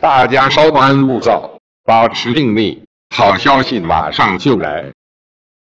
大家稍安勿躁保持定力好消息马上就来。